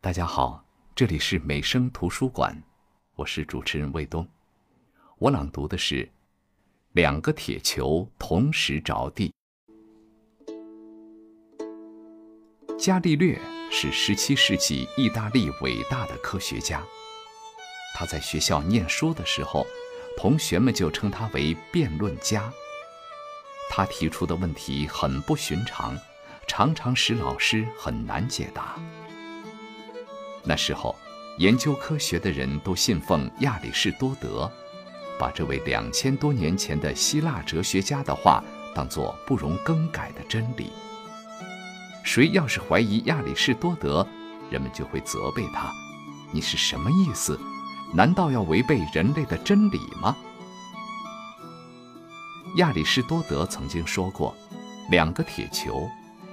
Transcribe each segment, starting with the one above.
大家好，这里是美声图书馆，我是主持人魏东。我朗读的是《两个铁球同时着地》。伽利略是17世纪意大利伟大的科学家。他在学校念书的时候，同学们就称他为辩论家。他提出的问题很不寻常，常常使老师很难解答。那时候，研究科学的人都信奉亚里士多德，把这位两千多年前的希腊哲学家的话当作不容更改的真理。谁要是怀疑亚里士多德，人们就会责备他：“你是什么意思？难道要违背人类的真理吗？”亚里士多德曾经说过：“两个铁球，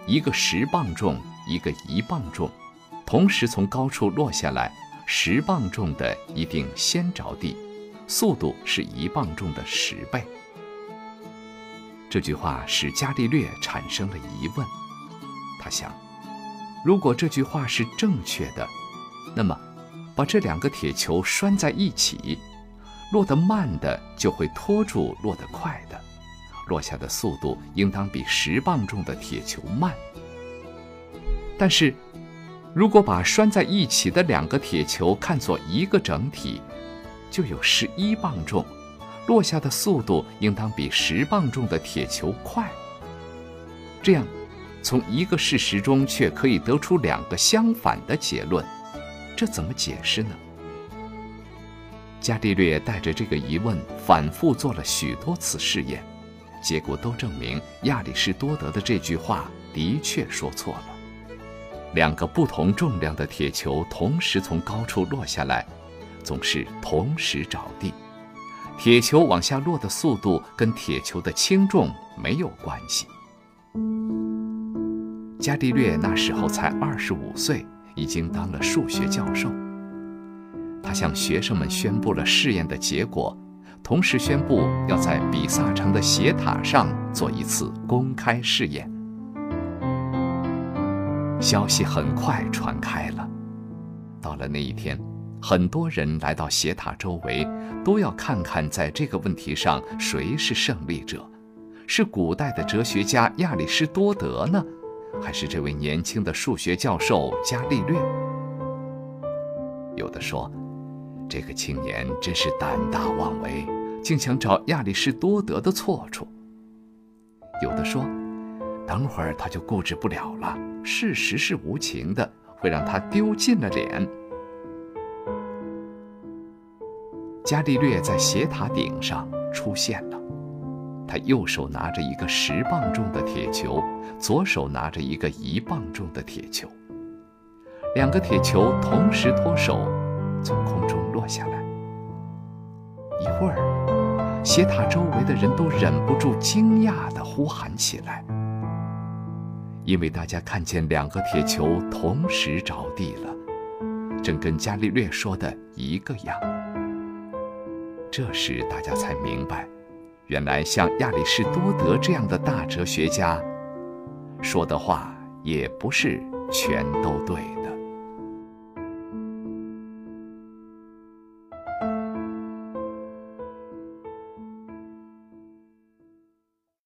一个十磅重，一个一磅重。”同时从高处落下来，十磅重的一定先着地，速度是一磅重的十倍。这句话使伽利略产生了疑问，他想，如果这句话是正确的，那么把这两个铁球拴在一起，落得慢的就会拖住落得快的，落下的速度应当比十磅重的铁球慢。但是。如果把拴在一起的两个铁球看作一个整体，就有十一磅重，落下的速度应当比十磅重的铁球快。这样，从一个事实中却可以得出两个相反的结论，这怎么解释呢？伽利略带着这个疑问，反复做了许多次试验，结果都证明亚里士多德的这句话的确说错了。两个不同重量的铁球同时从高处落下来，总是同时着地。铁球往下落的速度跟铁球的轻重没有关系。伽利略那时候才二十五岁，已经当了数学教授。他向学生们宣布了试验的结果，同时宣布要在比萨城的斜塔上做一次公开试验。消息很快传开了。到了那一天，很多人来到斜塔周围，都要看看在这个问题上谁是胜利者：是古代的哲学家亚里士多德呢，还是这位年轻的数学教授伽利略？有的说，这个青年真是胆大妄为，竟想找亚里士多德的错处。有的说，等会儿他就固执不了了。事实是无情的，会让他丢尽了脸。伽利略在斜塔顶上出现了，他右手拿着一个十磅重的铁球，左手拿着一个一磅重的铁球。两个铁球同时脱手，从空中落下来。一会儿，斜塔周围的人都忍不住惊讶地呼喊起来。因为大家看见两个铁球同时着地了，正跟伽利略说的一个样。这时大家才明白，原来像亚里士多德这样的大哲学家说的话，也不是全都对的。